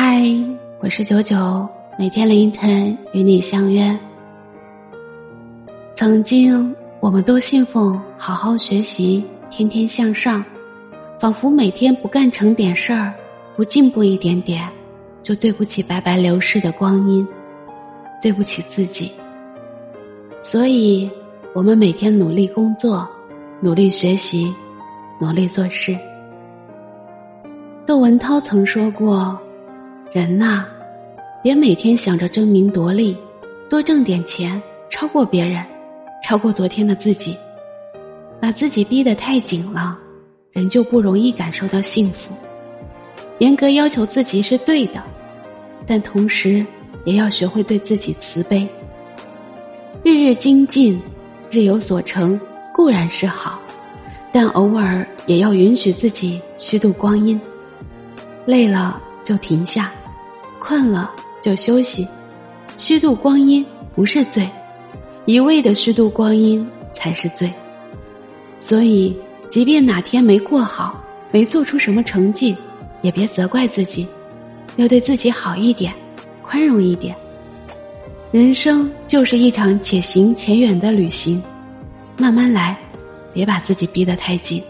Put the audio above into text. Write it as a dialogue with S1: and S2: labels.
S1: 嗨，我是九九，每天凌晨与你相约。曾经，我们都信奉好好学习，天天向上，仿佛每天不干成点事儿，不进步一点点，就对不起白白流逝的光阴，对不起自己。所以，我们每天努力工作，努力学习，努力做事。窦文涛曾说过。人呐，别每天想着争名夺利，多挣点钱，超过别人，超过昨天的自己，把自己逼得太紧了，人就不容易感受到幸福。严格要求自己是对的，但同时也要学会对自己慈悲。日日精进，日有所成固然是好，但偶尔也要允许自己虚度光阴，累了就停下。困了就休息，虚度光阴不是罪，一味的虚度光阴才是罪。所以，即便哪天没过好，没做出什么成绩，也别责怪自己，要对自己好一点，宽容一点。人生就是一场且行且远的旅行，慢慢来，别把自己逼得太紧。